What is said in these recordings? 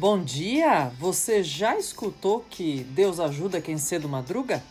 Bom dia! Você já escutou que Deus ajuda quem cedo madruga?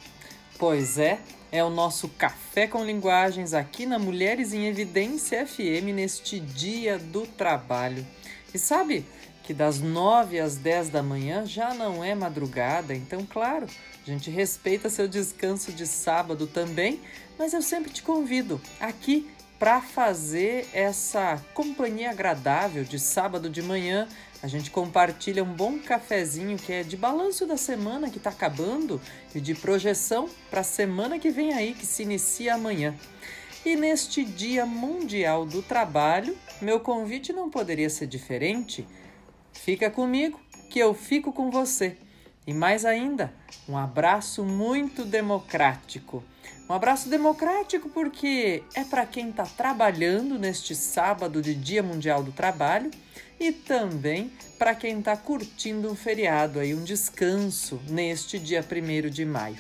Pois é, é o nosso Café com Linguagens aqui na Mulheres em Evidência FM neste dia do trabalho. E sabe que das 9 às 10 da manhã já não é madrugada, então, claro, a gente respeita seu descanso de sábado também, mas eu sempre te convido aqui para fazer essa companhia agradável de sábado de manhã. A gente compartilha um bom cafezinho que é de balanço da semana que está acabando e de projeção para a semana que vem aí, que se inicia amanhã. E neste Dia Mundial do Trabalho, meu convite não poderia ser diferente. Fica comigo, que eu fico com você. E mais ainda, um abraço muito democrático. Um abraço democrático porque é para quem está trabalhando neste sábado de Dia Mundial do Trabalho e também para quem está curtindo um feriado aí, um descanso neste dia 1 de maio.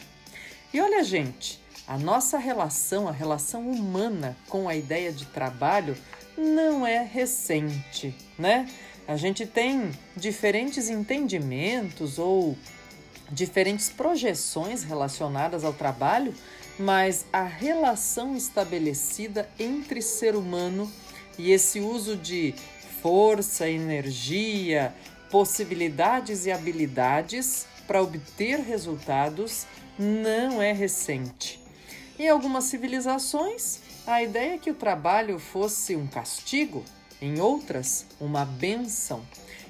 E olha, gente, a nossa relação, a relação humana com a ideia de trabalho não é recente, né? A gente tem diferentes entendimentos ou diferentes projeções relacionadas ao trabalho mas a relação estabelecida entre ser humano e esse uso de força, energia, possibilidades e habilidades para obter resultados não é recente. Em algumas civilizações, a ideia é que o trabalho fosse um castigo, em outras, uma benção.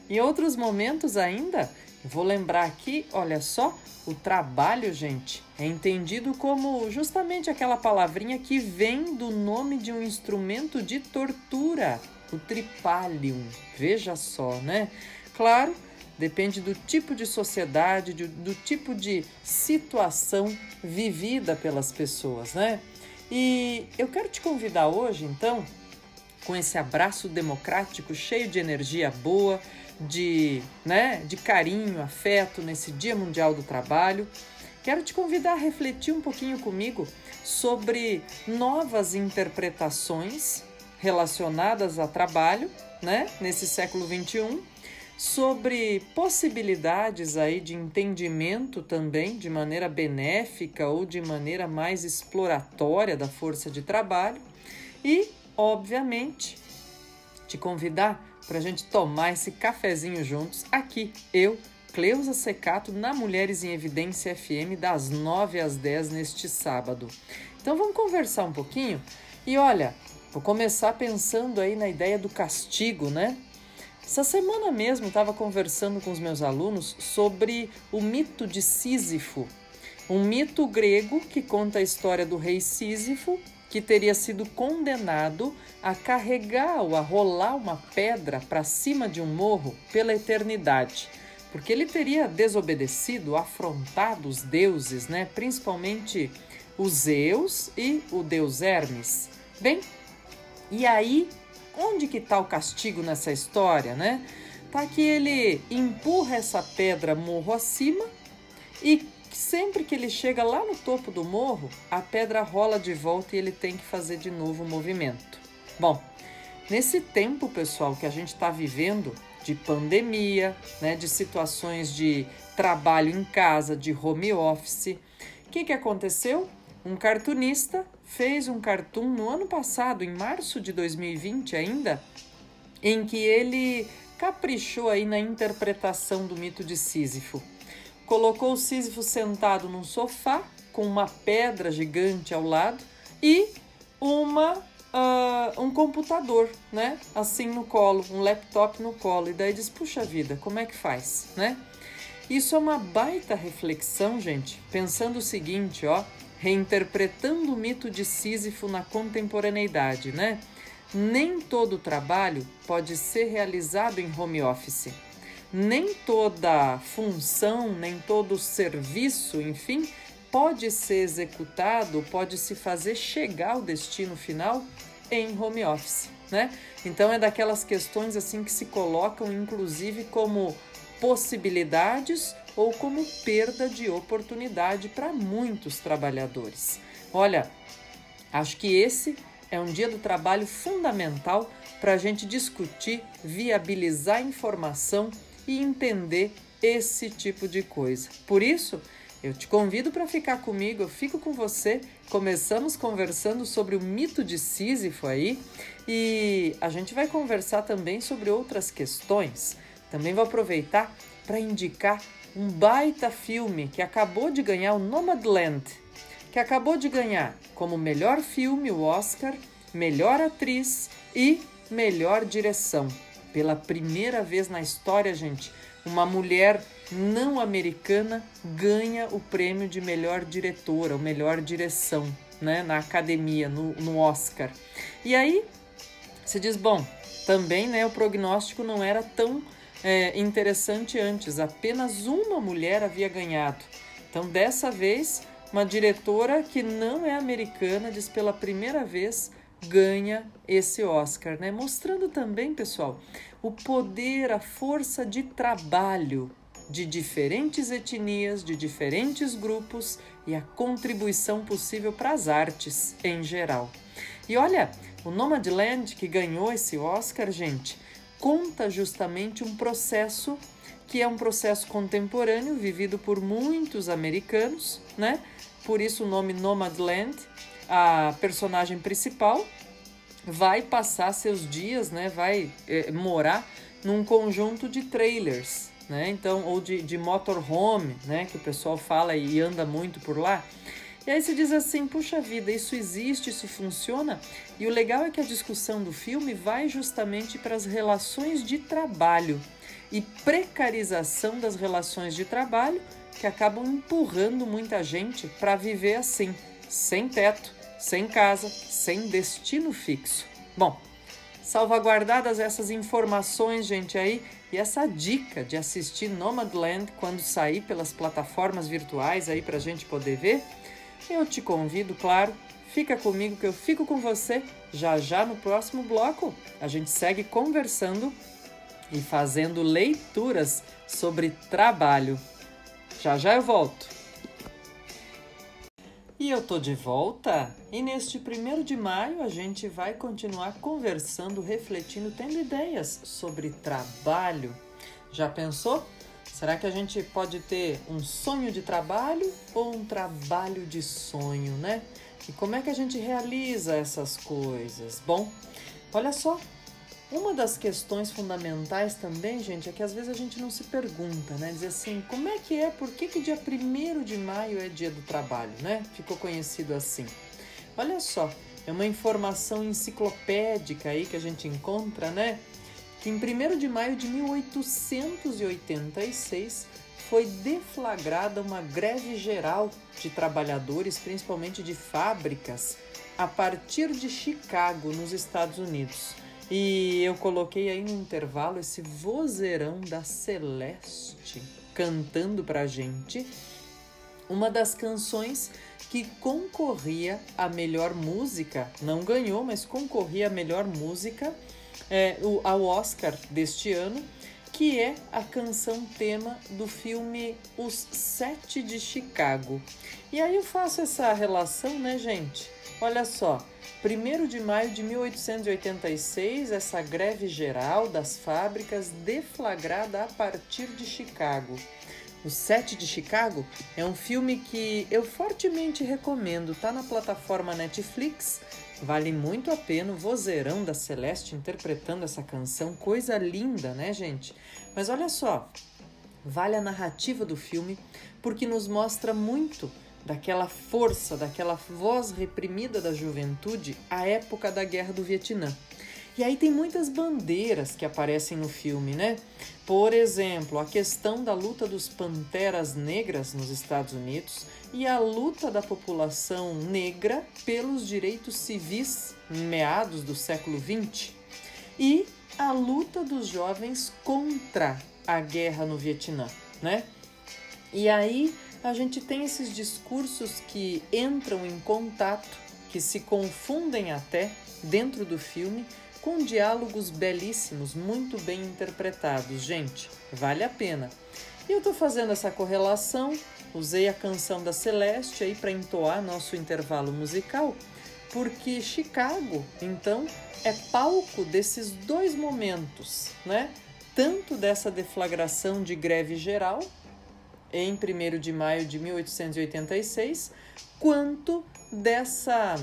Em outros momentos ainda, vou lembrar aqui, olha só, o trabalho, gente, é entendido como justamente aquela palavrinha que vem do nome de um instrumento de tortura, o tripalium. Veja só, né? Claro, depende do tipo de sociedade, do, do tipo de situação vivida pelas pessoas, né? E eu quero te convidar hoje, então, com esse abraço democrático cheio de energia boa, de, né, de carinho, afeto nesse Dia Mundial do Trabalho. Quero te convidar a refletir um pouquinho comigo sobre novas interpretações relacionadas a trabalho, né, nesse século 21, sobre possibilidades aí de entendimento também de maneira benéfica ou de maneira mais exploratória da força de trabalho e, obviamente, te convidar para a gente tomar esse cafezinho juntos aqui, eu, Cleusa Secato, na Mulheres em Evidência FM, das 9 às 10 neste sábado. Então vamos conversar um pouquinho? E olha, vou começar pensando aí na ideia do castigo, né? Essa semana mesmo estava conversando com os meus alunos sobre o mito de Sísifo, um mito grego que conta a história do rei Sísifo que teria sido condenado a carregar ou a rolar uma pedra para cima de um morro pela eternidade, porque ele teria desobedecido, afrontado os deuses, né? principalmente os Zeus e o deus Hermes. Bem, e aí, onde que está o castigo nessa história, né? Tá que ele empurra essa pedra morro acima e sempre que ele chega lá no topo do morro, a pedra rola de volta e ele tem que fazer de novo o movimento. Bom, nesse tempo, pessoal, que a gente está vivendo de pandemia, né, de situações de trabalho em casa, de home office, o que, que aconteceu? Um cartunista fez um cartoon no ano passado, em março de 2020 ainda, em que ele caprichou aí na interpretação do mito de Sísifo colocou o Sísifo sentado num sofá com uma pedra gigante ao lado e uma uh, um computador, né? Assim no colo, um laptop no colo. E daí diz: puxa vida, como é que faz, né? Isso é uma baita reflexão, gente, pensando o seguinte, ó, reinterpretando o mito de Sísifo na contemporaneidade, né? Nem todo trabalho pode ser realizado em home office nem toda função, nem todo serviço, enfim, pode ser executado, pode se fazer chegar ao destino final em home office, né? Então é daquelas questões assim que se colocam inclusive como possibilidades ou como perda de oportunidade para muitos trabalhadores. Olha, acho que esse é um dia do trabalho fundamental para a gente discutir, viabilizar informação e entender esse tipo de coisa. Por isso, eu te convido para ficar comigo, eu fico com você. Começamos conversando sobre o mito de Sísifo aí e a gente vai conversar também sobre outras questões. Também vou aproveitar para indicar um baita filme que acabou de ganhar o Nomadland, que acabou de ganhar como melhor filme o Oscar, melhor atriz e melhor direção. Pela primeira vez na história, gente, uma mulher não americana ganha o prêmio de melhor diretora, ou melhor direção, né, na academia, no, no Oscar. E aí, você diz, bom, também, né, o prognóstico não era tão é, interessante antes, apenas uma mulher havia ganhado. Então, dessa vez, uma diretora que não é americana diz pela primeira vez ganha esse Oscar, né? Mostrando também, pessoal, o poder, a força de trabalho de diferentes etnias, de diferentes grupos e a contribuição possível para as artes em geral. E olha, o Nomadland que ganhou esse Oscar, gente, conta justamente um processo que é um processo contemporâneo vivido por muitos americanos, né? Por isso o nome Nomadland. A personagem principal vai passar seus dias, né? Vai é, morar num conjunto de trailers, né? Então, ou de, de motorhome, né? Que o pessoal fala e anda muito por lá. E aí se diz assim, puxa vida, isso existe, isso funciona. E o legal é que a discussão do filme vai justamente para as relações de trabalho e precarização das relações de trabalho que acabam empurrando muita gente para viver assim, sem teto, sem casa, sem destino fixo. Bom, salvaguardadas essas informações, gente, aí, e essa dica de assistir Nomadland quando sair pelas plataformas virtuais aí para a gente poder ver, eu te convido, claro, fica comigo que eu fico com você já já no próximo bloco. A gente segue conversando e fazendo leituras sobre trabalho. Já já eu volto. E eu tô de volta. E neste primeiro de maio a gente vai continuar conversando, refletindo, tendo ideias sobre trabalho. Já pensou? Será que a gente pode ter um sonho de trabalho ou um trabalho de sonho, né? E como é que a gente realiza essas coisas? Bom, olha só, uma das questões fundamentais também, gente, é que às vezes a gente não se pergunta, né? Dizer assim, como é que é, por que, que dia 1 de maio é dia do trabalho, né? Ficou conhecido assim. Olha só, é uma informação enciclopédica aí que a gente encontra, né? Que em 1 de maio de 1886 foi deflagrada uma greve geral de trabalhadores, principalmente de fábricas, a partir de Chicago, nos Estados Unidos. E eu coloquei aí no intervalo esse vozeirão da Celeste cantando pra gente uma das canções que concorria à melhor música, não ganhou, mas concorria à melhor música é, o, ao Oscar deste ano, que é a canção tema do filme Os Sete de Chicago. E aí eu faço essa relação, né, gente? Olha só, 1 de maio de 1886, essa greve geral das fábricas deflagrada a partir de Chicago. O Sete de Chicago é um filme que eu fortemente recomendo, tá na plataforma Netflix Vale muito a pena o vozeirão da Celeste interpretando essa canção, coisa linda, né, gente? Mas olha só, vale a narrativa do filme porque nos mostra muito daquela força, daquela voz reprimida da juventude à época da Guerra do Vietnã. E aí tem muitas bandeiras que aparecem no filme, né? Por exemplo, a questão da luta dos panteras negras nos Estados Unidos e a luta da população negra pelos direitos civis meados do século XX e a luta dos jovens contra a guerra no Vietnã, né? E aí a gente tem esses discursos que entram em contato, que se confundem até dentro do filme com diálogos belíssimos, muito bem interpretados. Gente, vale a pena. E eu estou fazendo essa correlação, usei a canção da Celeste aí para entoar nosso intervalo musical, porque Chicago, então, é palco desses dois momentos, né? tanto dessa deflagração de greve geral em 1 de maio de 1886, quanto dessa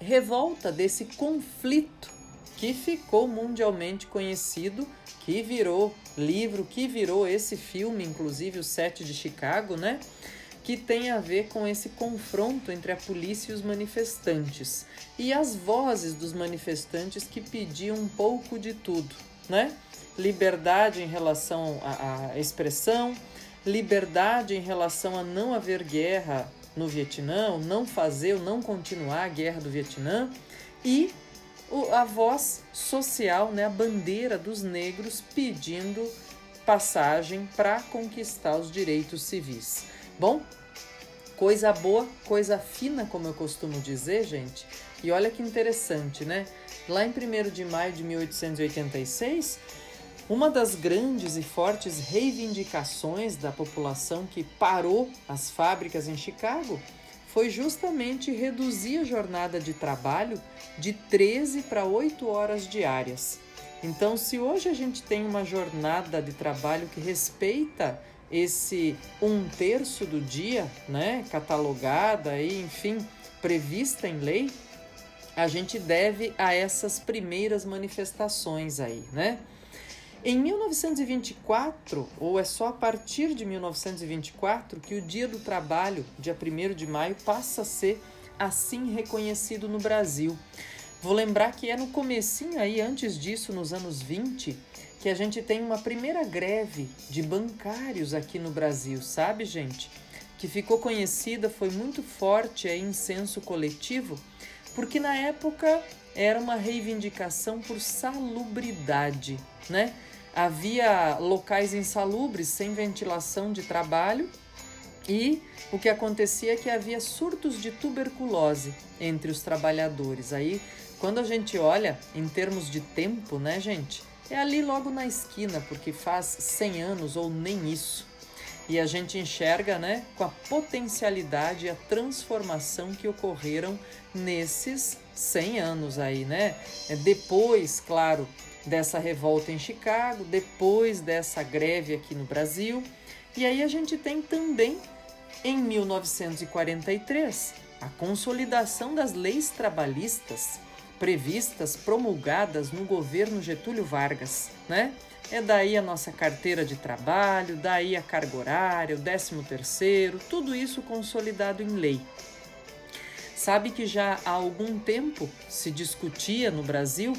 revolta, desse conflito que ficou mundialmente conhecido, que virou livro, que virou esse filme, inclusive o Sete de Chicago, né? Que tem a ver com esse confronto entre a polícia e os manifestantes. E as vozes dos manifestantes que pediam um pouco de tudo, né? Liberdade em relação à, expressão, liberdade em relação a não haver guerra no Vietnã, não fazer ou não continuar a guerra do Vietnã e a voz social, né, a bandeira dos negros pedindo passagem para conquistar os direitos civis. Bom, coisa boa, coisa fina, como eu costumo dizer, gente. E olha que interessante, né? Lá em 1 de maio de 1886, uma das grandes e fortes reivindicações da população que parou as fábricas em Chicago foi justamente reduzir a jornada de trabalho de 13 para 8 horas diárias. Então, se hoje a gente tem uma jornada de trabalho que respeita esse um terço do dia, né, catalogada e, enfim, prevista em lei, a gente deve a essas primeiras manifestações aí, né? Em 1924, ou é só a partir de 1924, que o Dia do Trabalho, dia 1 de maio, passa a ser assim reconhecido no Brasil. Vou lembrar que é no comecinho aí, antes disso, nos anos 20, que a gente tem uma primeira greve de bancários aqui no Brasil, sabe, gente? Que ficou conhecida, foi muito forte aí em senso coletivo, porque na época era uma reivindicação por salubridade, né? Havia locais insalubres sem ventilação de trabalho e o que acontecia é que havia surtos de tuberculose entre os trabalhadores. Aí, quando a gente olha em termos de tempo, né, gente? É ali logo na esquina, porque faz 100 anos ou nem isso. E a gente enxerga, né, com a potencialidade e a transformação que ocorreram nesses 100 anos aí, né? É depois, claro, dessa revolta em Chicago, depois dessa greve aqui no Brasil. E aí a gente tem também, em 1943, a consolidação das leis trabalhistas previstas, promulgadas no governo Getúlio Vargas, né? É daí a nossa carteira de trabalho, daí a carga horária, o 13 terceiro, tudo isso consolidado em lei. Sabe que já há algum tempo se discutia no Brasil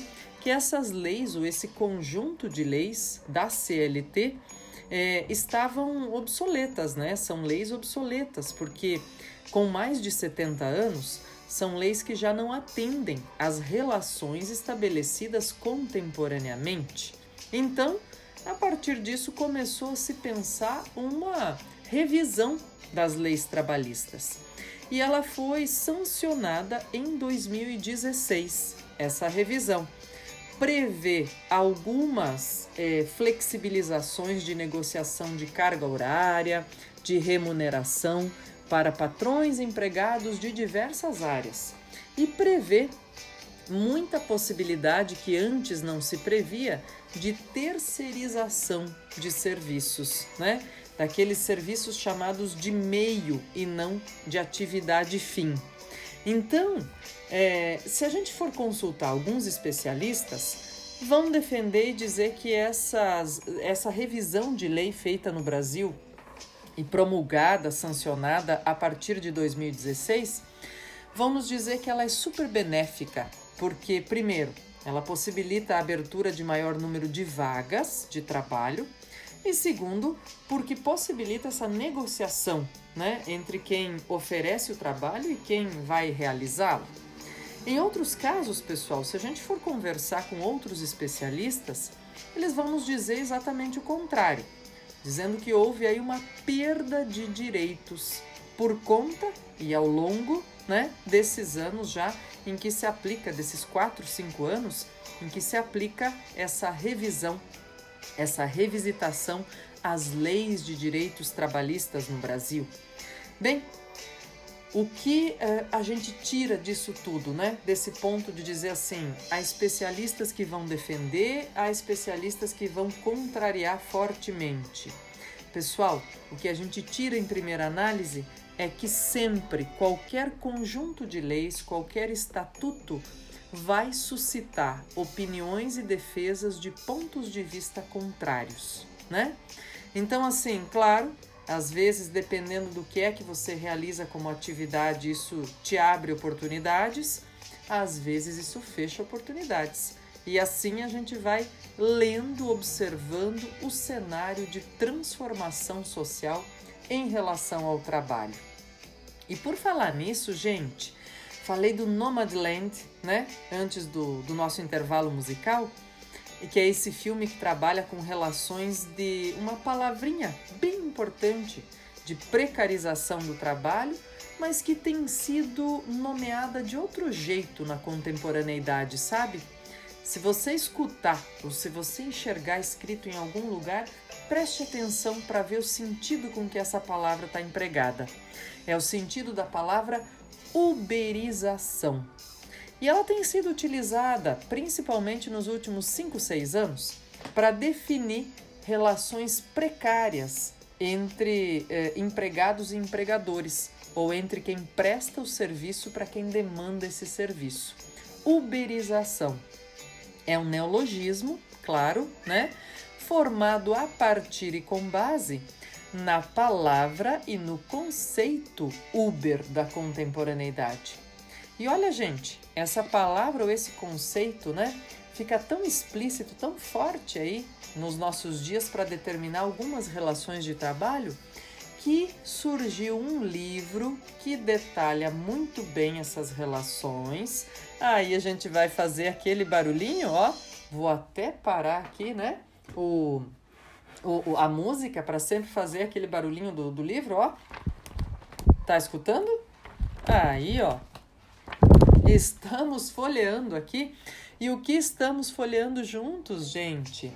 que essas leis, ou esse conjunto de leis da CLT, é, estavam obsoletas, né? São leis obsoletas, porque com mais de 70 anos, são leis que já não atendem às relações estabelecidas contemporaneamente. Então, a partir disso, começou a se pensar uma revisão das leis trabalhistas. E ela foi sancionada em 2016, essa revisão prevê algumas é, flexibilizações de negociação de carga horária, de remuneração para patrões empregados de diversas áreas e prevê muita possibilidade que antes não se previa de terceirização de serviços, né? Daqueles serviços chamados de meio e não de atividade fim. Então, é, se a gente for consultar alguns especialistas, vão defender e dizer que essas, essa revisão de lei feita no Brasil e promulgada, sancionada a partir de 2016, vão nos dizer que ela é super benéfica, porque, primeiro, ela possibilita a abertura de maior número de vagas de trabalho, e segundo, porque possibilita essa negociação né, entre quem oferece o trabalho e quem vai realizá-lo. Em outros casos, pessoal, se a gente for conversar com outros especialistas, eles vão nos dizer exatamente o contrário, dizendo que houve aí uma perda de direitos por conta e ao longo né, desses anos já em que se aplica, desses 4, 5 anos, em que se aplica essa revisão, essa revisitação às leis de direitos trabalhistas no Brasil. Bem, O que uh, a gente tira disso tudo, né? Desse ponto de dizer assim, há especialistas que vão defender, há especialistas que vão contrariar fortemente. Pessoal, o que a gente tira em primeira análise é que sempre qualquer conjunto de leis, qualquer estatuto vai suscitar opiniões e defesas de pontos de vista contrários, né? Então, assim, claro, às vezes, dependendo do que é que você realiza como atividade, isso te abre oportunidades, às vezes isso fecha oportunidades. E assim a gente vai lendo, observando o cenário de transformação social em relação ao trabalho. E por falar nisso, gente, falei do Nomadland, né? Antes do, do nosso intervalo musical e que é esse filme que trabalha com relações de uma palavrinha bem importante de precarização do trabalho, mas que tem sido nomeada de outro jeito na contemporaneidade, sabe? Se você escutar ou se você enxergar escrito em algum lugar, preste atenção para ver o sentido com que essa palavra está empregada. É o sentido da palavra uberização. E ela tem sido utilizada, principalmente nos últimos 5, 6 anos, para definir relações precárias entre eh, empregados e empregadores, ou entre quem presta o serviço para quem demanda esse serviço. Uberização é um neologismo, claro, né? Formado a partir e com base na palavra e no conceito Uber da contemporaneidade. E olha, gente, essa palavra ou esse conceito, né, fica tão explícito, tão forte aí nos nossos dias para determinar algumas relações de trabalho que surgiu um livro que detalha muito bem essas relações. Aí a gente vai fazer aquele barulhinho, ó. Vou até parar aqui, né? O, o a música para sempre fazer aquele barulhinho do, do livro, ó. Tá escutando? Aí, ó. Estamos folheando aqui. E o que estamos folheando juntos, gente?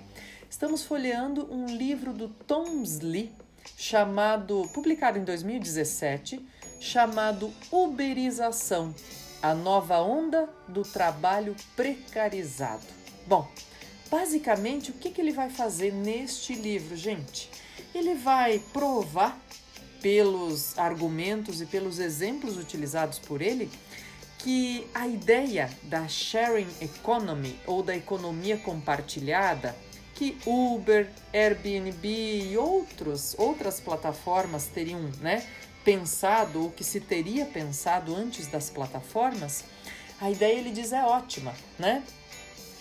Estamos folheando um livro do Tomsley, chamado, publicado em 2017, chamado Uberização, a nova onda do trabalho precarizado. Bom, basicamente o que, que ele vai fazer neste livro, gente? Ele vai provar pelos argumentos e pelos exemplos utilizados por ele que a ideia da sharing economy ou da economia compartilhada que Uber, Airbnb e outros, outras plataformas teriam né, pensado ou que se teria pensado antes das plataformas, a ideia ele diz é ótima, né?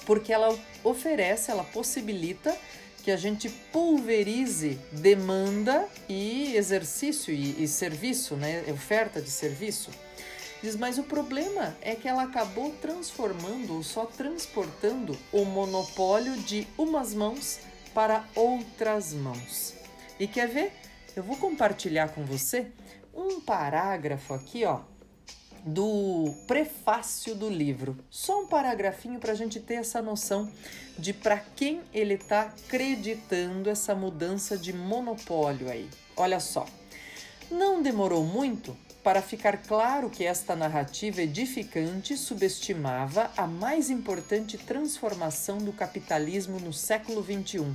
Porque ela oferece, ela possibilita que a gente pulverize demanda e exercício e, e serviço, né? Oferta de serviço. Diz, mas o problema é que ela acabou transformando ou só transportando o monopólio de umas mãos para outras mãos. E quer ver? Eu vou compartilhar com você um parágrafo aqui, ó, do prefácio do livro. Só um paragrafinho para a gente ter essa noção de para quem ele está acreditando essa mudança de monopólio aí. Olha só. Não demorou muito para ficar claro que esta narrativa edificante subestimava a mais importante transformação do capitalismo no século XXI,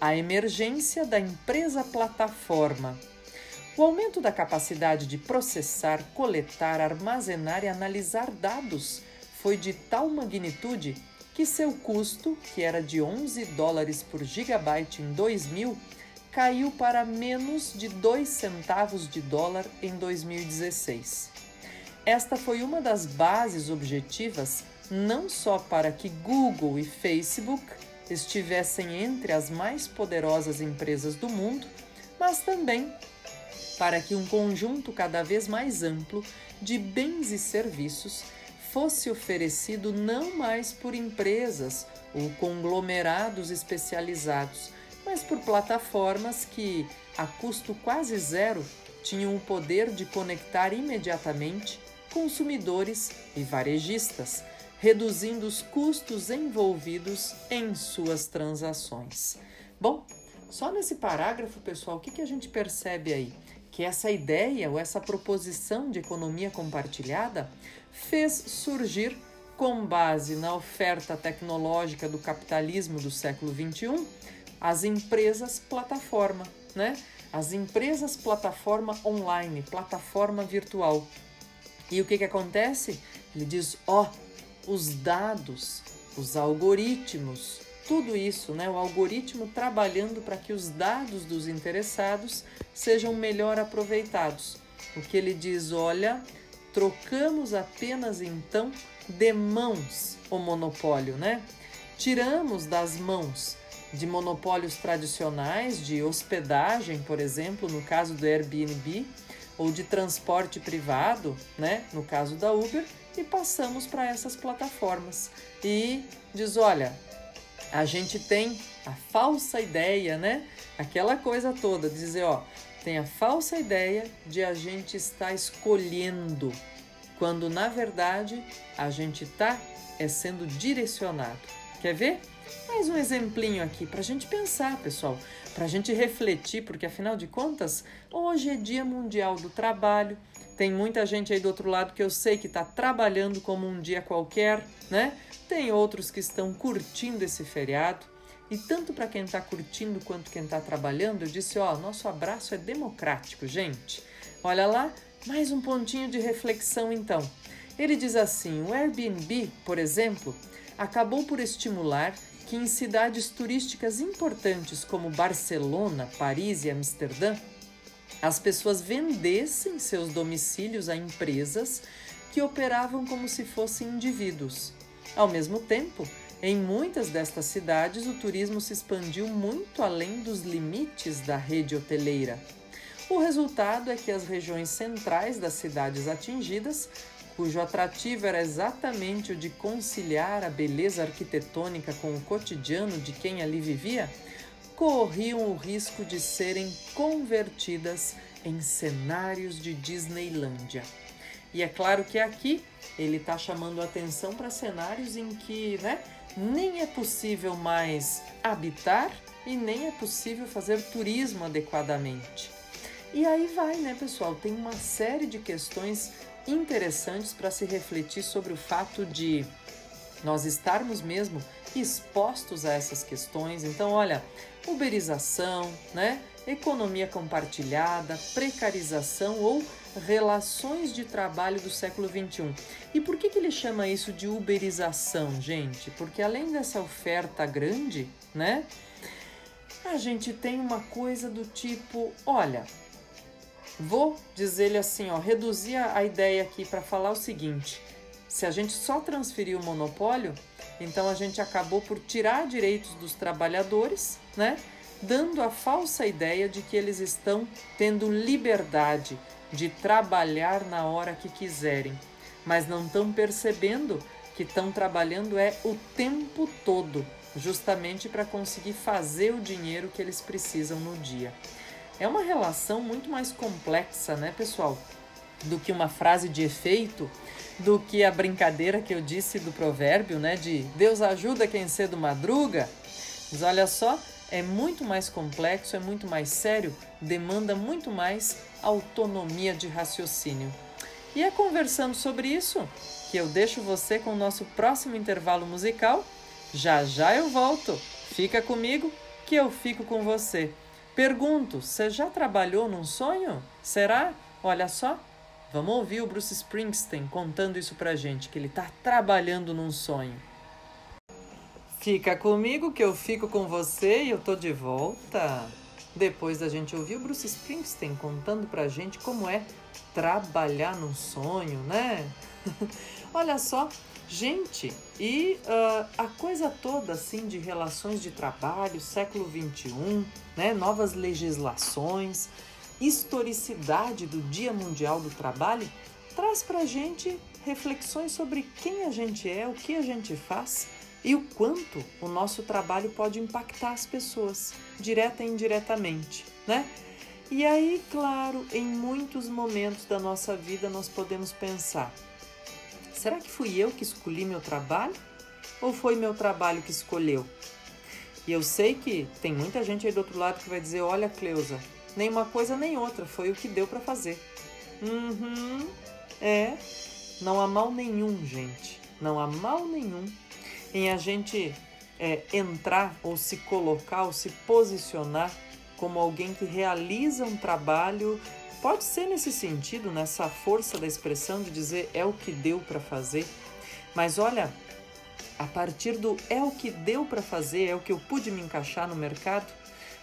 a emergência da empresa plataforma. O aumento da capacidade de processar, coletar, armazenar e analisar dados foi de tal magnitude que seu custo, que era de 11 dólares por gigabyte em 2000, caiu para menos de 2 centavos de dólar em 2016. Esta foi uma das bases objetivas não só para que Google e Facebook estivessem entre as mais poderosas empresas do mundo, mas também para que um conjunto cada vez mais amplo de bens e serviços fosse oferecido não mais por empresas ou conglomerados especializados, mas por plataformas que, a custo quase zero, tinham o poder de conectar imediatamente consumidores e varejistas, reduzindo os custos envolvidos em suas transações. Bom, só nesse parágrafo, pessoal, o que, a gente percebe aí? que essa ideia ou essa proposição de economia compartilhada fez surgir com base na oferta tecnológica do capitalismo do século XXI, as empresas plataforma, né? As empresas plataforma online, plataforma virtual. E o que, que acontece? Ele diz: ó, oh, os dados, os algoritmos, tudo isso, né? O algoritmo trabalhando para que os dados dos interessados sejam melhor aproveitados. O que ele diz, olha, trocamos apenas então de mãos o monopólio, né? Tiramos das mãos de monopólios tradicionais de hospedagem, por exemplo, no caso do Airbnb, ou de transporte privado, né, no caso da Uber, e passamos para essas plataformas. E diz, olha, a gente tem a falsa ideia, né? Aquela coisa toda, dizer, ó, tem a falsa ideia de a gente estar escolhendo, quando na verdade a gente está é sendo direcionado. Quer ver? Mais um exemplinho aqui para a gente pensar, pessoal, para a gente refletir, porque afinal de contas, hoje é Dia Mundial do Trabalho. Tem muita gente aí do outro lado que eu sei que está trabalhando como um dia qualquer, né? Tem outros que estão curtindo esse feriado. E tanto para quem está curtindo quanto quem está trabalhando, eu disse: ó, nosso abraço é democrático, gente. Olha lá, mais um pontinho de reflexão então. Ele diz assim: o Airbnb, por exemplo, acabou por estimular que em cidades turísticas importantes como Barcelona, Paris e Amsterdã, as pessoas vendessem seus domicílios a empresas que operavam como se fossem indivíduos. Ao mesmo tempo, em muitas destas cidades, o turismo se expandiu muito além dos limites da rede hoteleira. O resultado é que as regiões centrais das cidades atingidas, cujo atrativo era exatamente o de conciliar a beleza arquitetônica com o cotidiano de quem ali vivia, corriam o risco de serem convertidas em cenários de Disneylândia. E é claro que aqui ele está chamando atenção para cenários em que né, nem é possível mais habitar e nem é possível fazer turismo adequadamente. E aí vai, né, pessoal? Tem uma série de questões interessantes para se refletir sobre o fato de nós estarmos mesmo expostos a essas questões. Então, olha, uberização, né? Economia compartilhada, precarização ou relações de trabalho do século XXI. E por que, que ele chama isso de uberização, gente? Porque além dessa oferta grande, né? A gente tem uma coisa do tipo, olha, vou dizer-lhe assim, ó, reduzir a ideia aqui para falar o seguinte: se a gente só transferir o monopólio, então a gente acabou por tirar direitos dos trabalhadores, né? Dando a falsa ideia de que eles estão tendo liberdade, de trabalhar na hora que quiserem, mas não estão percebendo que estão trabalhando é o tempo todo, justamente para conseguir fazer o dinheiro que eles precisam no dia. É uma relação muito mais complexa, né, pessoal? Do que uma frase de efeito, do que a brincadeira que eu disse do provérbio, né, de Deus ajuda quem cedo madruga. Mas olha só, é muito mais complexo, é muito mais sério, demanda muito mais autonomia de raciocínio. E é conversando sobre isso que eu deixo você com o nosso próximo intervalo musical. Já já eu volto. Fica comigo que eu fico com você. Pergunto, você já trabalhou num sonho? Será? Olha só, vamos ouvir o Bruce Springsteen contando isso pra gente, que ele tá trabalhando num sonho. Fica comigo que eu fico com você e eu tô de volta. Depois da gente ouvir o Bruce Springsteen contando pra gente como é trabalhar num sonho, né? Olha só, gente, e uh, a coisa toda assim de relações de trabalho, século XXI, né? Novas legislações, historicidade do Dia Mundial do Trabalho, traz pra gente reflexões sobre quem a gente é, o que a gente faz e o quanto o nosso trabalho pode impactar as pessoas, direta e indiretamente, né? E aí, claro, em muitos momentos da nossa vida nós podemos pensar: será que fui eu que escolhi meu trabalho? Ou foi meu trabalho que escolheu? E eu sei que tem muita gente aí do outro lado que vai dizer: olha, Cleusa, nem uma coisa nem outra, foi o que deu para fazer. Uhum, é, não há mal nenhum, gente, não há mal nenhum em a gente é, entrar ou se colocar ou se posicionar como alguém que realiza um trabalho. Pode ser nesse sentido, nessa força da expressão de dizer é o que deu para fazer. Mas olha, a partir do é o que deu para fazer, é o que eu pude me encaixar no mercado,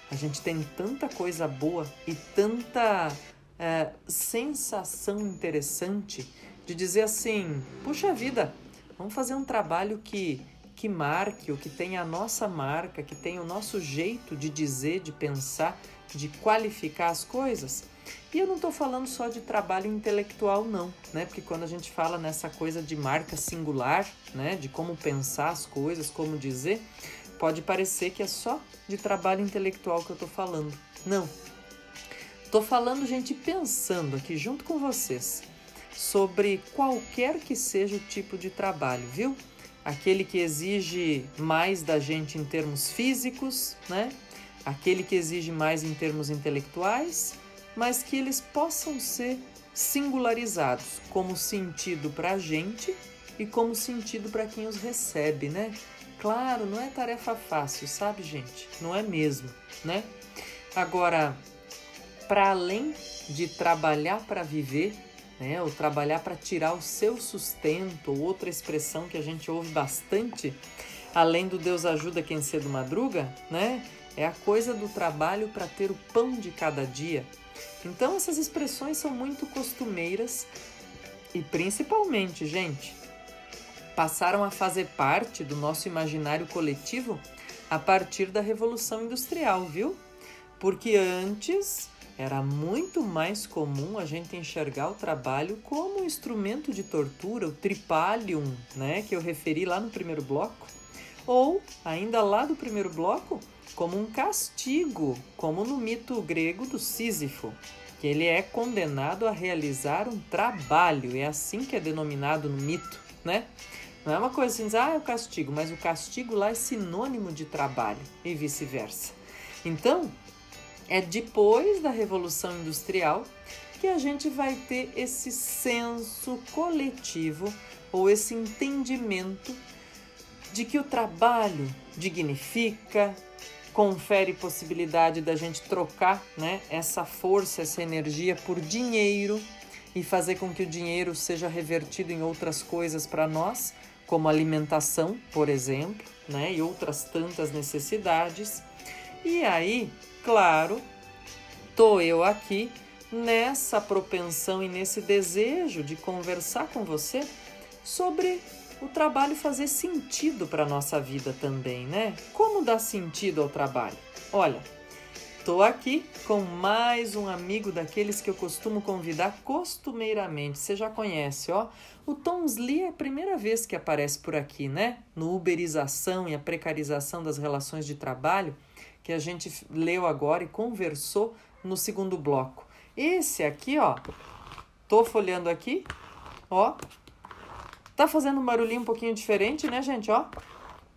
a gente tem tanta coisa boa e tanta é, sensação interessante de dizer assim: puxa vida, vamos fazer um trabalho que que marque, ou que tenha a nossa marca, que tenha o nosso jeito de dizer, de pensar, de qualificar as coisas. E eu não estou falando só de trabalho intelectual, não, né? Porque quando a gente fala nessa coisa de marca singular, né? De como pensar as coisas, como dizer, pode parecer que é só de trabalho intelectual que eu estou falando. Não. Estou falando, gente, pensando aqui junto com vocês sobre qualquer que seja o tipo de trabalho, viu? aquele que exige mais da gente em termos físicos, né? aquele que exige mais em termos intelectuais, mas que eles possam ser singularizados como sentido para a gente e como sentido para quem os recebe, né? Claro, não é tarefa fácil, sabe, gente? Não é mesmo, né? Agora, para além de trabalhar para viver, né? Ou trabalhar para tirar o seu sustento, ou outra expressão que a gente ouve bastante, além do Deus ajuda quem cedo madruga, né? É a coisa do trabalho para ter o pão de cada dia. Então essas expressões são muito costumeiras e principalmente, gente, passaram a fazer parte do nosso imaginário coletivo a partir da Revolução Industrial, viu? Porque antes era muito mais comum a gente enxergar o trabalho como um instrumento de tortura, o tripalium, né, que eu referi lá no primeiro bloco, ou ainda lá do primeiro bloco, como um castigo, como no mito grego do Sísifo, que ele é condenado a realizar um trabalho, é assim que é denominado no mito, né? Não é uma coisa assim, ah, é o castigo, mas o castigo lá é sinônimo de trabalho e vice-versa. Então, é depois da Revolução Industrial que a gente vai ter esse senso coletivo ou esse entendimento de que o trabalho dignifica, confere possibilidade da gente trocar né, essa força, essa energia por dinheiro e fazer com que o dinheiro seja revertido em outras coisas para nós, como alimentação, por exemplo, né, e outras tantas necessidades. E aí claro, tô eu aqui nessa propensão e nesse desejo de conversar com você sobre o trabalho fazer sentido para nossa vida também, né? Como dar sentido ao trabalho? Olha, tô aqui com mais um amigo daqueles que eu costumo convidar costumeiramente. Você já conhece, ó. O Tom é a primeira vez que aparece por aqui, né? No uberização e a precarização das relações de trabalho que a gente leu agora e conversou no segundo bloco. Esse aqui, ó, tô folhando aqui, ó, tá fazendo um barulhinho um pouquinho diferente, né, gente, ó?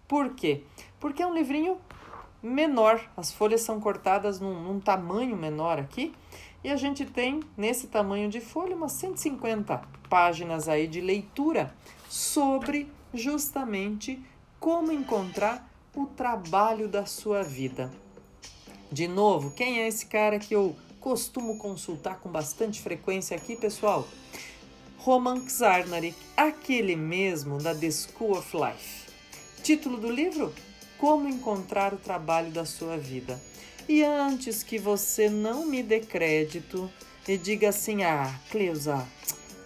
Por quê? Porque é um livrinho menor, as folhas são cortadas num, num tamanho menor aqui, e a gente tem nesse tamanho de folha umas 150 páginas aí de leitura sobre justamente como encontrar o trabalho da sua vida. De novo, quem é esse cara que eu costumo consultar com bastante frequência aqui, pessoal? Roman Czarnarik, aquele mesmo da The School of Life. Título do livro? Como encontrar o trabalho da sua vida. E antes que você não me dê crédito e diga assim: Ah, Cleusa,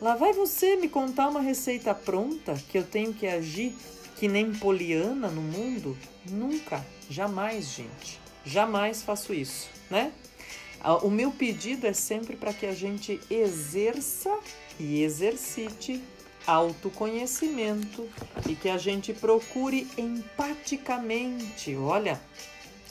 lá vai você me contar uma receita pronta que eu tenho que agir que nem poliana no mundo? Nunca, jamais, gente. Jamais faço isso, né? O meu pedido é sempre para que a gente exerça e exercite autoconhecimento e que a gente procure empaticamente. Olha,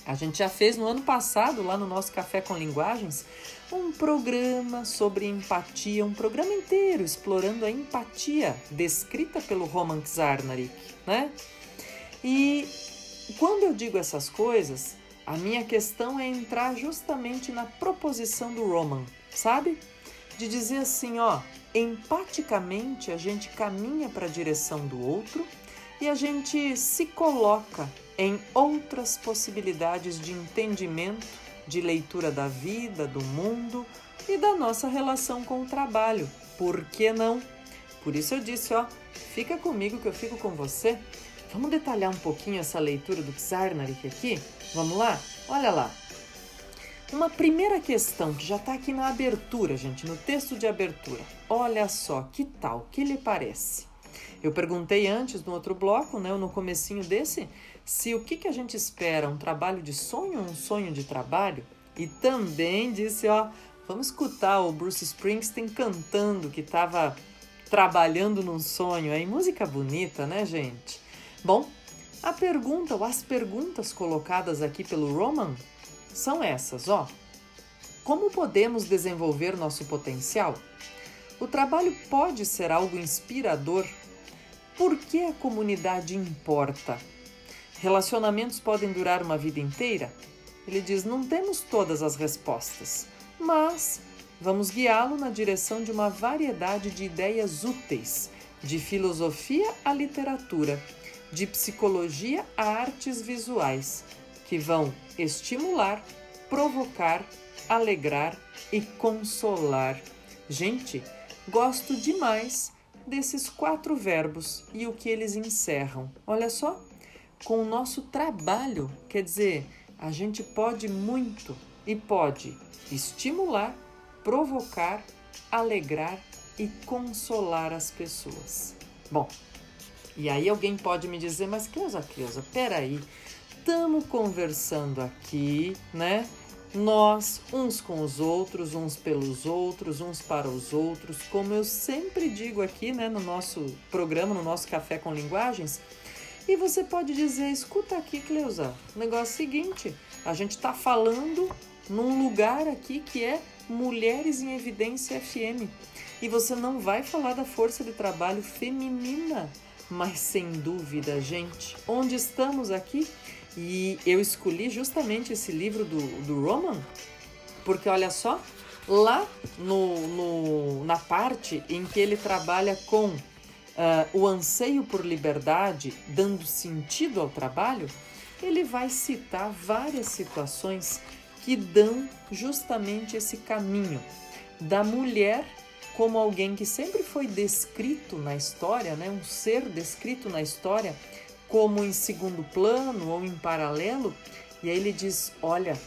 a gente já fez no ano passado, lá no nosso Café com Linguagens, um programa sobre empatia, um programa inteiro explorando a empatia descrita pelo Roman Czarnarik, né? E quando eu digo essas coisas, a minha questão é entrar justamente na proposição do Roman, sabe? De dizer assim, ó, empaticamente a gente caminha para a direção do outro e a gente se coloca em outras possibilidades de entendimento, de leitura da vida, do mundo e da nossa relação com o trabalho. Por que não? Por isso eu disse, ó, fica comigo que eu fico com você. Vamos detalhar um pouquinho essa leitura do Czarnarik aqui? Vamos lá? Olha lá. Uma primeira questão que já está aqui na abertura, gente, no texto de abertura. Olha só, que tal? Que lhe parece? Eu perguntei antes no outro bloco, né, no comecinho desse, se o que, que a gente espera, um trabalho de sonho um sonho de trabalho? E também disse, ó, vamos escutar o Bruce Springsteen cantando que estava trabalhando num sonho. Aí, música bonita, né, gente? Bom, a pergunta ou as perguntas colocadas aqui pelo Roman são essas, ó. Como podemos desenvolver nosso potencial? O trabalho pode ser algo inspirador. Por que a comunidade importa? Relacionamentos podem durar uma vida inteira? Ele diz: não temos todas as respostas, mas vamos guiá-lo na direção de uma variedade de ideias úteis, de filosofia à literatura de psicologia a artes visuais, que vão estimular, provocar, alegrar e consolar. Gente, gosto demais desses quatro verbos e o que eles encerram. Olha só, com o nosso trabalho, quer dizer, a gente pode muito e pode estimular, provocar, alegrar e consolar as pessoas. Bom, e aí alguém pode me dizer, mas Cleusa, Cleusa, peraí, estamos conversando aqui, né? Nós, uns com os outros, uns pelos outros, uns para os outros, como eu sempre digo aqui, né, no nosso programa, no nosso Café com Linguagens. E você pode dizer, escuta aqui, Cleusa, o negócio é o seguinte, a gente está falando num lugar aqui que é Mulheres em Evidência FM. E você não vai falar da força de trabalho feminina mas sem dúvida, gente, onde estamos aqui? E eu escolhi justamente esse livro do, do Roman, porque olha só, lá no, no, na parte em que ele trabalha com uh, o anseio por liberdade, dando sentido ao trabalho, ele vai citar várias situações que dão justamente esse caminho da mulher como alguém que sempre foi descrito na história, né? um ser descrito na história como em segundo plano ou em paralelo. E aí ele diz: olha,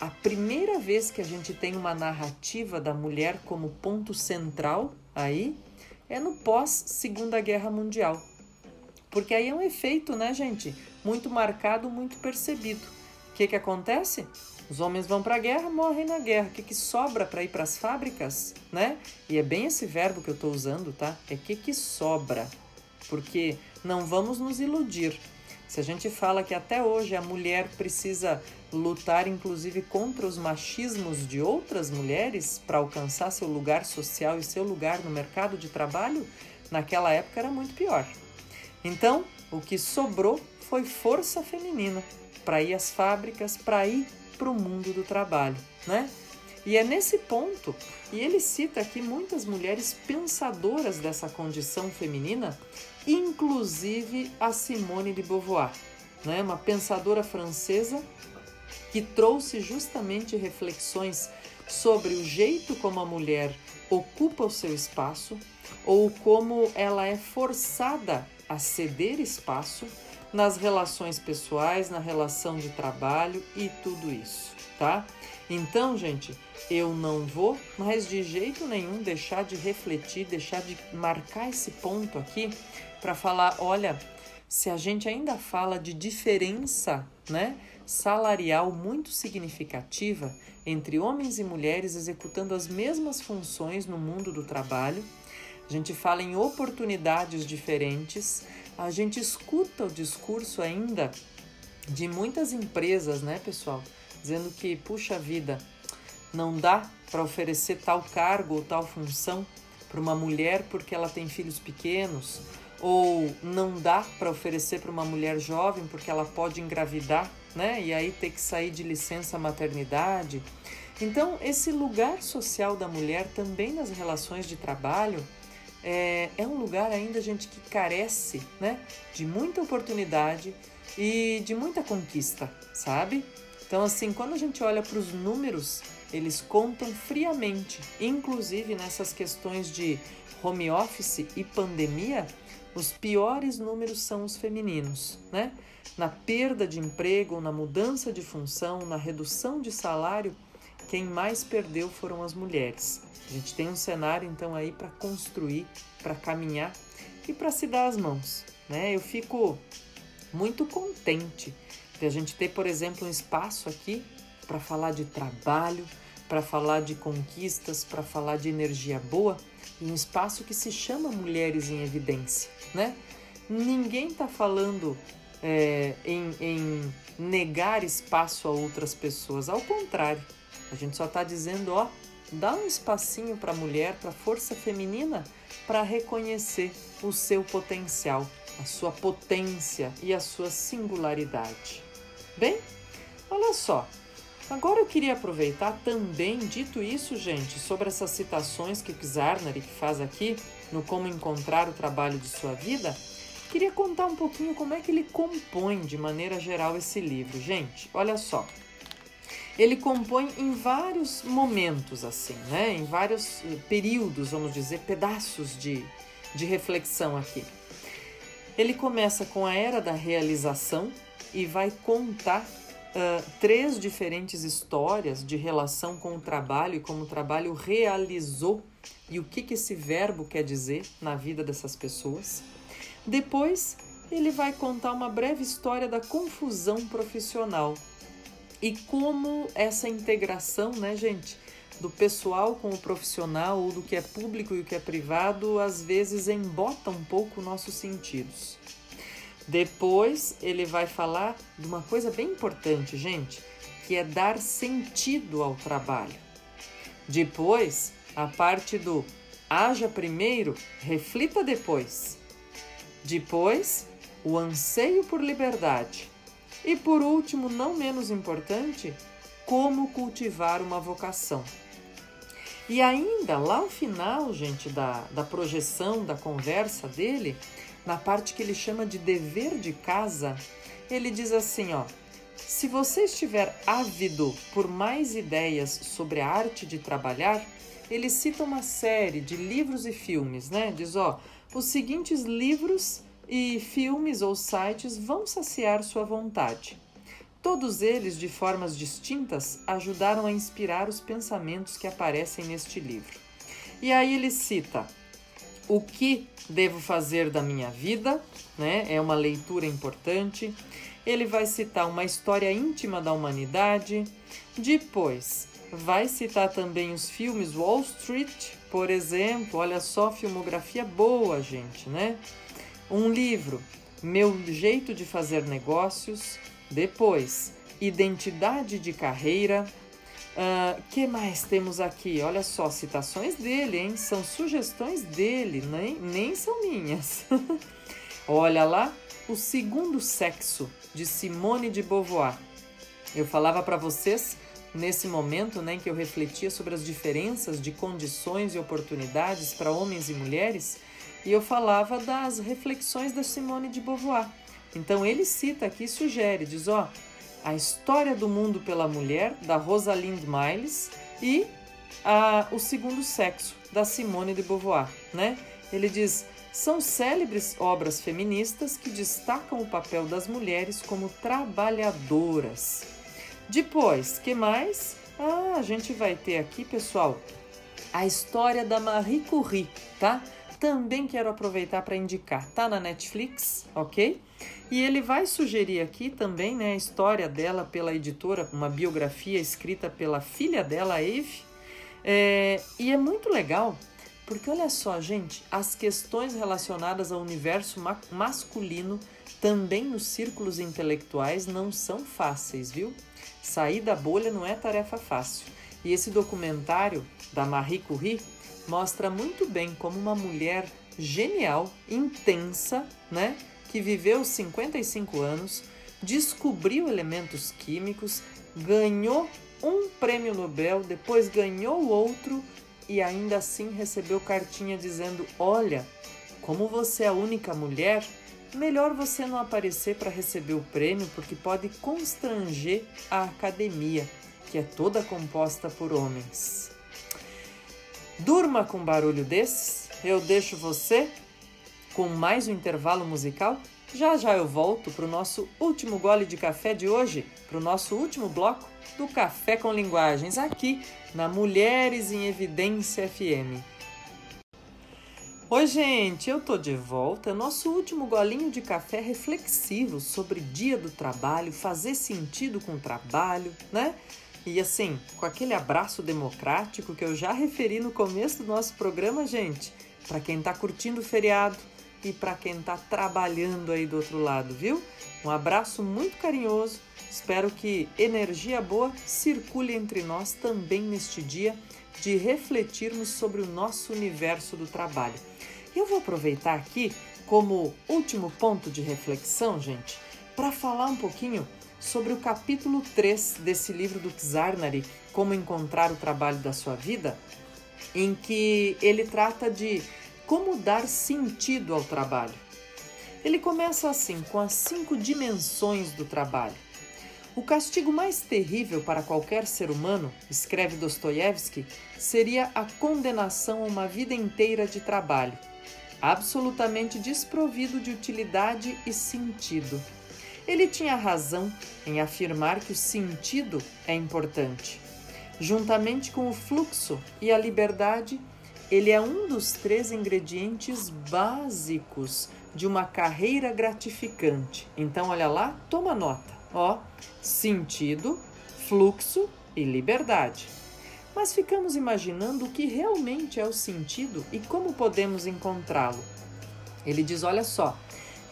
a primeira vez que a gente tem uma narrativa da mulher como ponto central aí é no pós Segunda Guerra Mundial. Porque aí é um efeito, né, gente? Muito marcado, muito percebido. O que, que acontece? Os homens vão para a guerra, morrem na guerra. O que, que sobra para ir para as fábricas, né? E é bem esse verbo que eu estou usando, tá? É que que sobra. Porque não vamos nos iludir. Se a gente fala que até hoje a mulher precisa lutar, inclusive, contra os machismos de outras mulheres para alcançar seu lugar social e seu lugar no mercado de trabalho, naquela época era muito pior. Então, o que sobrou foi força feminina para ir às fábricas, para ir para o mundo do trabalho, né? E é nesse ponto, e ele cita aqui muitas mulheres pensadoras dessa condição feminina, inclusive a Simone de Beauvoir, né? uma pensadora francesa que trouxe justamente reflexões sobre o jeito como a mulher ocupa o seu espaço ou como ela é forçada a ceder espaço nas relações pessoais, na relação de trabalho e tudo isso, tá? Então, gente, eu não vou mais de jeito nenhum deixar de refletir, deixar de marcar esse ponto aqui para falar, olha, se a gente ainda fala de diferença, né, salarial muito significativa entre homens e mulheres executando as mesmas funções no mundo do trabalho, a gente fala em oportunidades diferentes, a gente escuta o discurso ainda de muitas empresas, né, pessoal? Dizendo que, puxa vida, não dá para oferecer tal cargo ou tal função para uma mulher porque ela tem filhos pequenos, ou não dá para oferecer para uma mulher jovem porque ela pode engravidar, né? E aí ter que sair de licença maternidade. Então, esse lugar social da mulher também nas relações de trabalho é, é um lugar ainda, gente, que carece né, de muita oportunidade e de muita conquista, sabe? Então, assim, quando a gente olha para os números, eles contam friamente, inclusive nessas questões de home office e pandemia, os piores números são os femininos, né? Na perda de emprego, na mudança de função, na redução de salário, quem mais perdeu foram as mulheres. A gente tem um cenário então aí para construir, para caminhar e para se dar as mãos, né? Eu fico muito contente de a gente ter, por exemplo, um espaço aqui para falar de trabalho, para falar de conquistas, para falar de energia boa, e um espaço que se chama Mulheres em Evidência, né? Ninguém está falando é, em, em negar espaço a outras pessoas, ao contrário, a gente só está dizendo, ó, dá um espacinho para a mulher, para a força feminina, para reconhecer o seu potencial, a sua potência e a sua singularidade. Bem, olha só, Agora eu queria aproveitar também, dito isso, gente, sobre essas citações que Czarnary faz aqui no Como Encontrar o Trabalho de Sua Vida, queria contar um pouquinho como é que ele compõe de maneira geral esse livro. Gente, olha só. Ele compõe em vários momentos, assim, né? Em vários eh, períodos, vamos dizer, pedaços de, de reflexão aqui. Ele começa com a era da realização e vai contar uh, três diferentes histórias de relação com o trabalho e como o trabalho realizou e o que, que esse verbo quer dizer na vida dessas pessoas. Depois, ele vai contar uma breve história da confusão profissional e como essa integração, né, gente, do pessoal com o profissional ou do que é público e o que é privado, às vezes embota um pouco nossos sentidos. Depois ele vai falar de uma coisa bem importante, gente, que é dar sentido ao trabalho. Depois, a parte do haja primeiro, reflita depois. Depois, o anseio por liberdade. E por último, não menos importante, como cultivar uma vocação. E ainda lá no final, gente, da, da projeção, da conversa dele, na parte que ele chama de dever de casa, ele diz assim, ó: Se você estiver ávido por mais ideias sobre a arte de trabalhar, ele cita uma série de livros e filmes, né? Diz, ó, os seguintes livros e filmes ou sites vão saciar sua vontade. Todos eles, de formas distintas, ajudaram a inspirar os pensamentos que aparecem neste livro. E aí ele cita o que devo fazer da minha vida, né? É uma leitura importante. Ele vai citar uma história íntima da humanidade. Depois, vai citar também os filmes Wall Street, por exemplo. Olha só, filmografia boa, gente, né? Um livro, Meu Jeito de Fazer Negócios. Depois, Identidade de Carreira Uh, que mais temos aqui? Olha só, citações dele, hein? São sugestões dele, nem, nem são minhas. Olha lá, O Segundo Sexo, de Simone de Beauvoir. Eu falava para vocês nesse momento né, em que eu refletia sobre as diferenças de condições e oportunidades para homens e mulheres, e eu falava das reflexões da Simone de Beauvoir. Então ele cita aqui, sugere, diz: ó, a História do Mundo pela Mulher, da Rosalind Miles, e a, O Segundo Sexo, da Simone de Beauvoir. Né? Ele diz: são célebres obras feministas que destacam o papel das mulheres como trabalhadoras. Depois, que mais? Ah, a gente vai ter aqui, pessoal, a história da Marie Curie, tá? Também quero aproveitar para indicar, tá na Netflix, ok? E ele vai sugerir aqui também né, a história dela pela editora, uma biografia escrita pela filha dela, Eve. É, e é muito legal, porque olha só, gente, as questões relacionadas ao universo ma masculino também nos círculos intelectuais não são fáceis, viu? Sair da bolha não é tarefa fácil. E esse documentário da Marie Curie mostra muito bem como uma mulher genial, intensa, né? Que viveu 55 anos, descobriu elementos químicos, ganhou um prêmio Nobel, depois ganhou outro e ainda assim recebeu cartinha dizendo: Olha, como você é a única mulher, melhor você não aparecer para receber o prêmio porque pode constranger a academia, que é toda composta por homens. Durma com barulho desses, eu deixo você com mais um intervalo musical. Já já eu volto para o nosso último gole de café de hoje, para o nosso último bloco do Café com Linguagens, aqui na Mulheres em Evidência FM. Oi, gente, eu tô de volta. Nosso último golinho de café reflexivo sobre dia do trabalho, fazer sentido com o trabalho, né? E assim, com aquele abraço democrático que eu já referi no começo do nosso programa, gente, para quem tá curtindo o feriado e para quem tá trabalhando aí do outro lado, viu? Um abraço muito carinhoso. Espero que energia boa circule entre nós também neste dia de refletirmos sobre o nosso universo do trabalho. Eu vou aproveitar aqui como último ponto de reflexão, gente, para falar um pouquinho sobre o capítulo 3 desse livro do Czarnary, Como Encontrar o Trabalho da Sua Vida, em que ele trata de como dar sentido ao trabalho. Ele começa assim, com as cinco dimensões do trabalho. O castigo mais terrível para qualquer ser humano, escreve Dostoiévski, seria a condenação a uma vida inteira de trabalho absolutamente desprovido de utilidade e sentido. Ele tinha razão em afirmar que o sentido é importante. Juntamente com o fluxo e a liberdade, ele é um dos três ingredientes básicos de uma carreira gratificante. Então, olha lá, toma nota. Ó, sentido, fluxo e liberdade mas ficamos imaginando o que realmente é o sentido e como podemos encontrá-lo. Ele diz: olha só,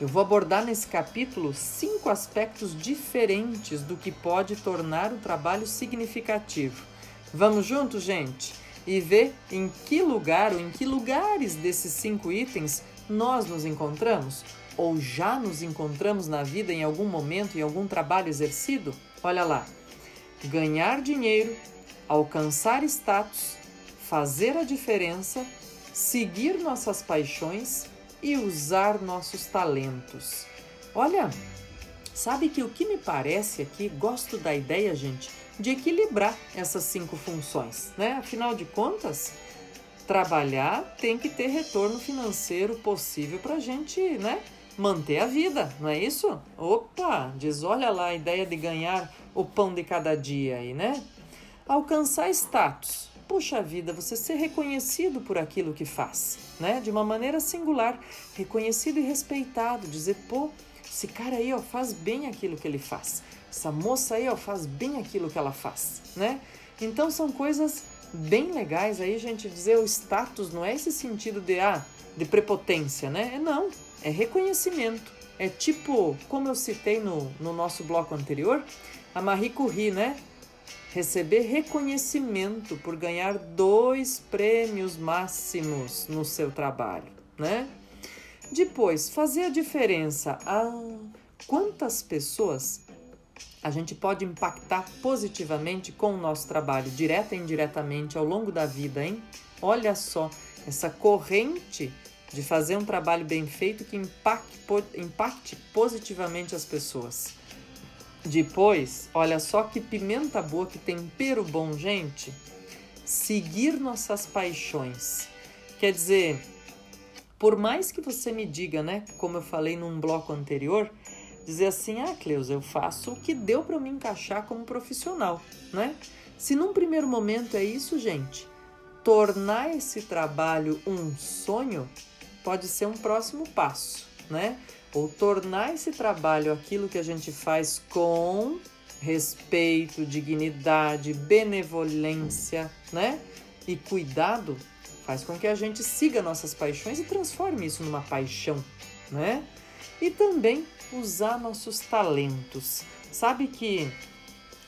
eu vou abordar nesse capítulo cinco aspectos diferentes do que pode tornar o trabalho significativo. Vamos juntos, gente, e ver em que lugar ou em que lugares desses cinco itens nós nos encontramos? Ou já nos encontramos na vida em algum momento, em algum trabalho exercido? Olha lá. Ganhar dinheiro alcançar status, fazer a diferença, seguir nossas paixões e usar nossos talentos. Olha, sabe que o que me parece aqui, gosto da ideia, gente, de equilibrar essas cinco funções, né? Afinal de contas, trabalhar tem que ter retorno financeiro possível para a gente, né? Manter a vida, não é isso? Opa, diz, olha lá a ideia de ganhar o pão de cada dia aí, né? Alcançar status. Puxa vida, você ser reconhecido por aquilo que faz, né? De uma maneira singular, reconhecido e respeitado, dizer, pô, esse cara aí, ó, faz bem aquilo que ele faz. Essa moça aí, ó, faz bem aquilo que ela faz, né? Então são coisas bem legais aí, gente, dizer o status não é esse sentido de ah, de prepotência, né? É não, é reconhecimento. É tipo, como eu citei no, no nosso bloco anterior, a Marie Curie, né? receber reconhecimento por ganhar dois prêmios máximos no seu trabalho, né? Depois, fazer a diferença. Ah, quantas pessoas a gente pode impactar positivamente com o nosso trabalho, direta e indiretamente, ao longo da vida, hein? Olha só, essa corrente de fazer um trabalho bem feito que impacte, impacte positivamente as pessoas. Depois, olha só que pimenta boa, que tempero bom, gente. Seguir nossas paixões. Quer dizer, por mais que você me diga, né, como eu falei num bloco anterior, dizer assim: "Ah, Cleusa, eu faço o que deu para me encaixar como profissional", né? Se num primeiro momento é isso, gente, tornar esse trabalho um sonho pode ser um próximo passo, né? ou tornar esse trabalho aquilo que a gente faz com respeito, dignidade, benevolência, né? E cuidado faz com que a gente siga nossas paixões e transforme isso numa paixão, né? E também usar nossos talentos. Sabe que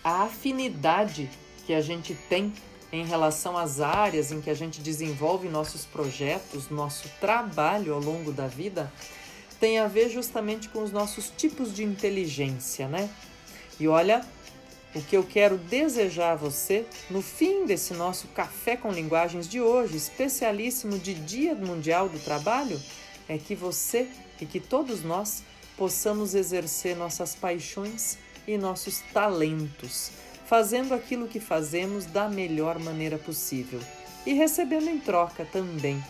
a afinidade que a gente tem em relação às áreas em que a gente desenvolve nossos projetos, nosso trabalho ao longo da vida, tem a ver justamente com os nossos tipos de inteligência, né? E olha, o que eu quero desejar a você no fim desse nosso Café com Linguagens de hoje, especialíssimo de Dia Mundial do Trabalho, é que você e que todos nós possamos exercer nossas paixões e nossos talentos, fazendo aquilo que fazemos da melhor maneira possível e recebendo em troca também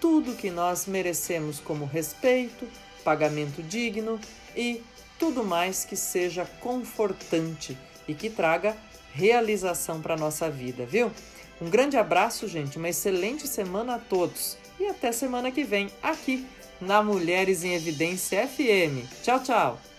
tudo que nós merecemos como respeito, pagamento digno e tudo mais que seja confortante e que traga realização para nossa vida, viu? Um grande abraço, gente, uma excelente semana a todos e até semana que vem aqui na Mulheres em Evidência FM. Tchau, tchau!